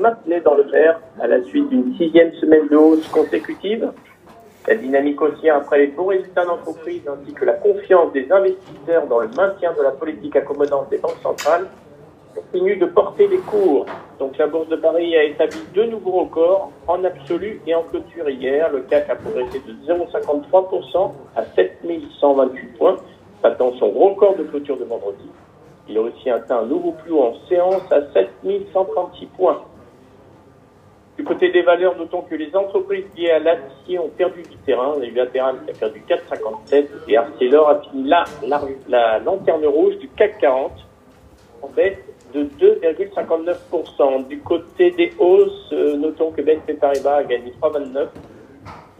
maintenait dans le vert à la suite d'une sixième semaine de hausse consécutive. La dynamique haussière après les bons résultats d'entreprise ainsi que la confiance des investisseurs dans le maintien de la politique accommodante des banques centrales continue de porter les cours. Donc la bourse de Paris a établi deux nouveaux records en absolu et en clôture hier. Le CAC a progressé de 0,53% à 7128 points, battant son record de clôture de vendredi. Il a aussi atteint un nouveau plus haut en séance à 7136 points. Du côté des valeurs, notons que les entreprises liées à l'acier ont perdu du terrain. On a eu qui a perdu 4,57 et Arcelor a fini la, la lanterne rouge du CAC 40 en baisse de 2,59%. Du côté des hausses, euh, notons que BNP Paribas a gagné 3,29,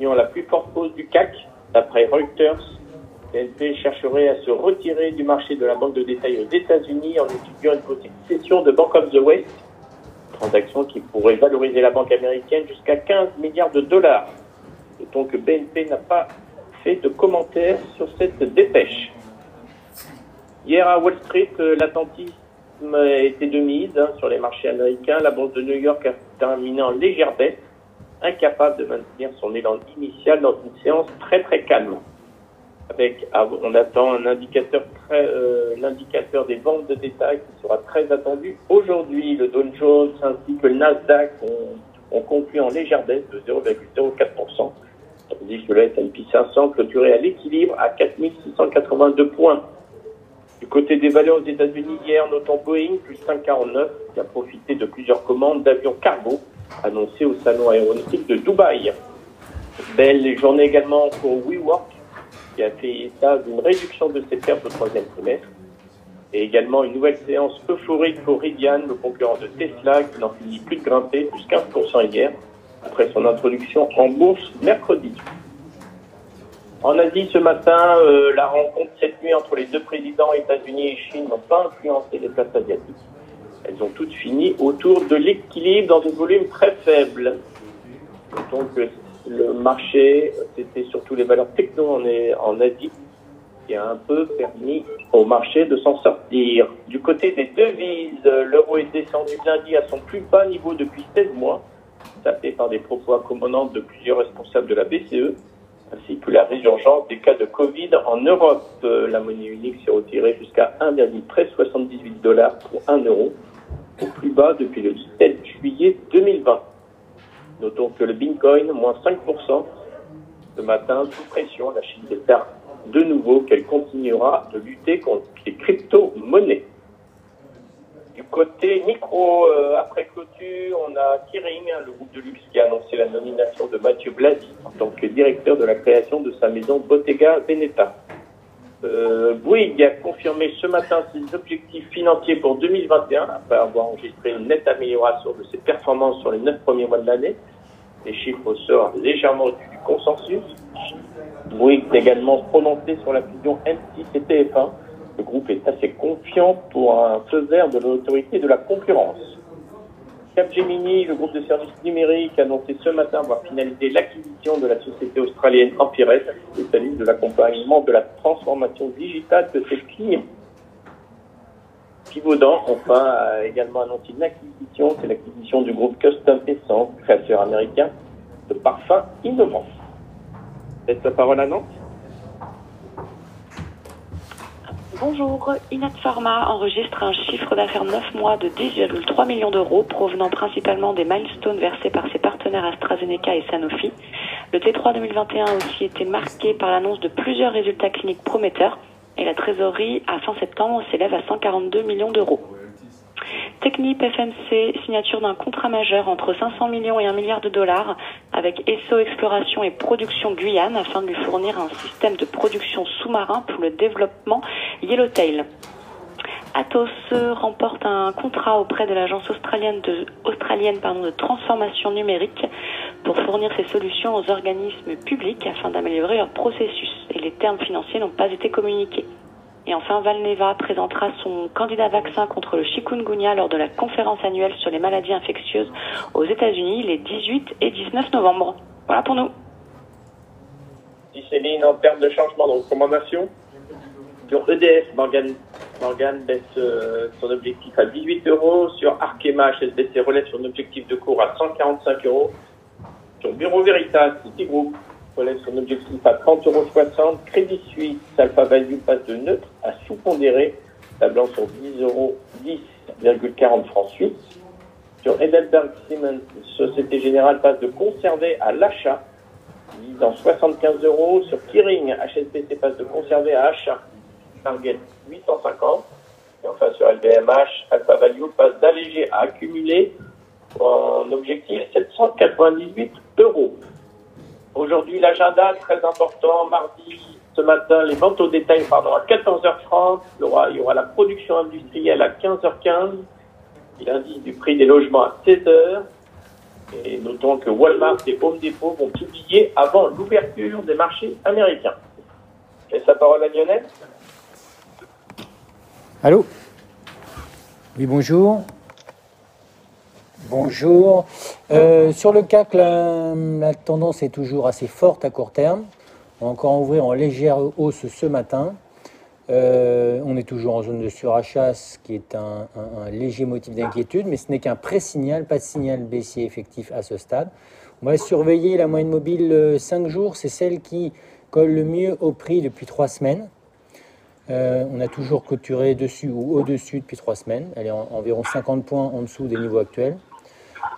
ayant la plus forte hausse du CAC, d'après Reuters. BNP chercherait à se retirer du marché de la banque de détail aux États-Unis en étudiant une possible de Bank of the West, transaction qui pourrait valoriser la banque américaine jusqu'à 15 milliards de dollars. Notons que BNP n'a pas fait de commentaires sur cette dépêche. Hier à Wall Street, euh, l'attentisme était de mise hein, sur les marchés américains. La bourse de New York a terminé en légère baisse, incapable de maintenir son élan initial dans une séance très très calme. Ah, on attend un indicateur très, euh, l'indicateur des ventes de détail qui sera très attendu aujourd'hui. Le Dow Jones ainsi que le Nasdaq ont, conclu en légère baisse de 0,04%, tandis que le S&P 500 clôturait à l'équilibre à 4682 points. Du côté des valeurs aux États-Unis, hier, notons Boeing, plus 5,49, qui a profité de plusieurs commandes d'avions cargo annoncées au salon aéronautique de Dubaï. Belle journée également pour WeWork, qui a fait état d'une réduction de ses pertes au troisième trimestre. Et également une nouvelle séance euphorique pour Rivian, le concurrent de Tesla, qui n'en finit plus de grimper, plus 15% hier, après son introduction en bourse mercredi. En Asie, ce matin, euh, la rencontre cette nuit entre les deux présidents États-Unis et Chine n'ont pas influencé les places asiatiques. Elles ont toutes fini autour de l'équilibre dans un volume très faible. Donc le marché, c'était surtout les valeurs techno en, en Asie qui a un peu permis au marché de s'en sortir. Du côté des devises, l'euro est descendu lundi à son plus bas niveau depuis 16 mois, tapé par des propos accommodants de plusieurs responsables de la BCE ainsi que la résurgence des cas de Covid en Europe. La monnaie unique s'est retirée jusqu'à 1,1378 dollars pour 1 euro, au plus bas depuis le 17 juillet 2020. Notons que le Bitcoin, moins 5%, ce matin, sous pression, la Chine espère de nouveau qu'elle continuera de lutter contre les crypto-monnaies. Du côté micro, euh, après clôture, on a Kering, hein, le groupe de luxe qui a annoncé la nomination de Mathieu Blasi en tant que directeur de la création de sa maison Bottega Veneta. Euh, Bouygues a confirmé ce matin ses objectifs financiers pour 2021 après avoir enregistré une nette amélioration de ses performances sur les neuf premiers mois de l'année. Les chiffres sortent légèrement au-dessus du consensus. Bouygues s'est également prononcé sur la fusion M6 et TF1 le groupe est assez confiant pour un feu vert de l'autorité de la concurrence. Capgemini, le groupe de services numériques, a annoncé ce matin avoir finalisé l'acquisition de la société australienne Empires, spécialiste de l'accompagnement de la transformation digitale de ses clients. Pivaudan, enfin, a également annoncé une acquisition, c'est l'acquisition du groupe Custom Essence, créateur américain de parfums innovants. Laisse la parole à Nantes. Bonjour, Inat Pharma enregistre un chiffre d'affaires 9 mois de 10,3 millions d'euros provenant principalement des milestones versés par ses partenaires AstraZeneca et Sanofi. Le T3 2021 a aussi été marqué par l'annonce de plusieurs résultats cliniques prometteurs et la trésorerie à fin septembre s'élève à 142 millions d'euros. Technip FMC, signature d'un contrat majeur entre 500 millions et 1 milliard de dollars avec ESSO Exploration et Production Guyane afin de lui fournir un système de production sous-marin pour le développement Yellowtail. Atos remporte un contrat auprès de l'agence australienne de transformation numérique pour fournir ses solutions aux organismes publics afin d'améliorer leur processus et les termes financiers n'ont pas été communiqués. Et enfin, Valneva présentera son candidat vaccin contre le chikungunya lors de la conférence annuelle sur les maladies infectieuses aux États-Unis les 18 et 19 novembre. Voilà pour nous. Céline, en termes de changement de recommandation, sur EDF, Morgan Morgan baisse euh, son objectif à 18 euros. Sur Arkema, HSBC relève son objectif de cours à 145 euros. Sur Bureau Veritas, Citigroup relève son objectif à 30,60 euros. Crédit Suisse, Alpha Value passe de neutre à sous-pondéré, tablant sur 10 euros, 10,40 francs suisses. Sur Edelberg Siemens, Société Générale passe de conserver à l'achat, visant 75 euros. Sur Kiring, HSBC passe de conserver à achat, target 850. Et enfin sur LVMH, Alpha Value passe d'alléger à accumuler en objectif 798 euros. Aujourd'hui, l'agenda très important. Mardi, ce matin, les ventes au détail pardon, à 14h30. Il y, aura, la production industrielle à 15h15. L'indice du prix des logements à 16h. Et notons que Walmart et Home Depot vont publier avant l'ouverture des marchés américains. Et sa parole à Lionel. Allô? Oui, bonjour. Bonjour. Euh, sur le CAC, la, tendance est toujours assez forte à court terme. On va encore ouvrir en légère hausse ce matin. Euh, on est toujours en zone de surachat, ce qui est un, léger motif d'inquiétude, mais ce n'est qu'un pré-signal, pas de signal baissier effectif à ce stade. On va surveiller la moyenne mobile 5 euh, jours, c'est celle qui colle le mieux au prix depuis 3 semaines. On a toujours clôturé dessus ou au-dessus depuis 3 semaines. Elle est en, environ 50 points en dessous des niveaux actuels.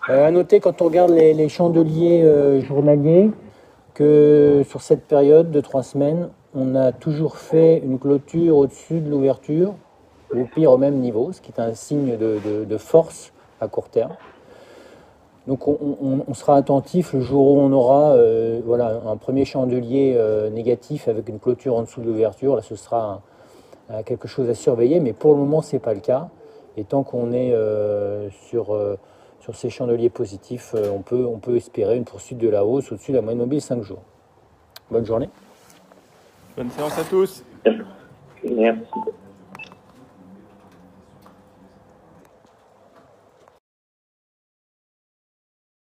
Euh, à noter, quand on regarde les, chandeliers euh, journaliers, que sur cette période de trois semaines, on a toujours fait une clôture au-dessus de l'ouverture, ou pire au même niveau, ce qui est un signe de, force à court terme. Donc on, sera attentif le jour où on aura euh, voilà, un premier chandelier euh, négatif avec une clôture en dessous de l'ouverture. Là, ce sera quelque chose à surveiller, mais pour le moment, ce n'est pas le cas. Et tant qu'on est sur sur ces chandeliers positifs, euh, on peut, on peut espérer une poursuite de la hausse au-dessus de la moyenne mobile 5 jours. Bonne journée. Bonne séance à tous. Merci.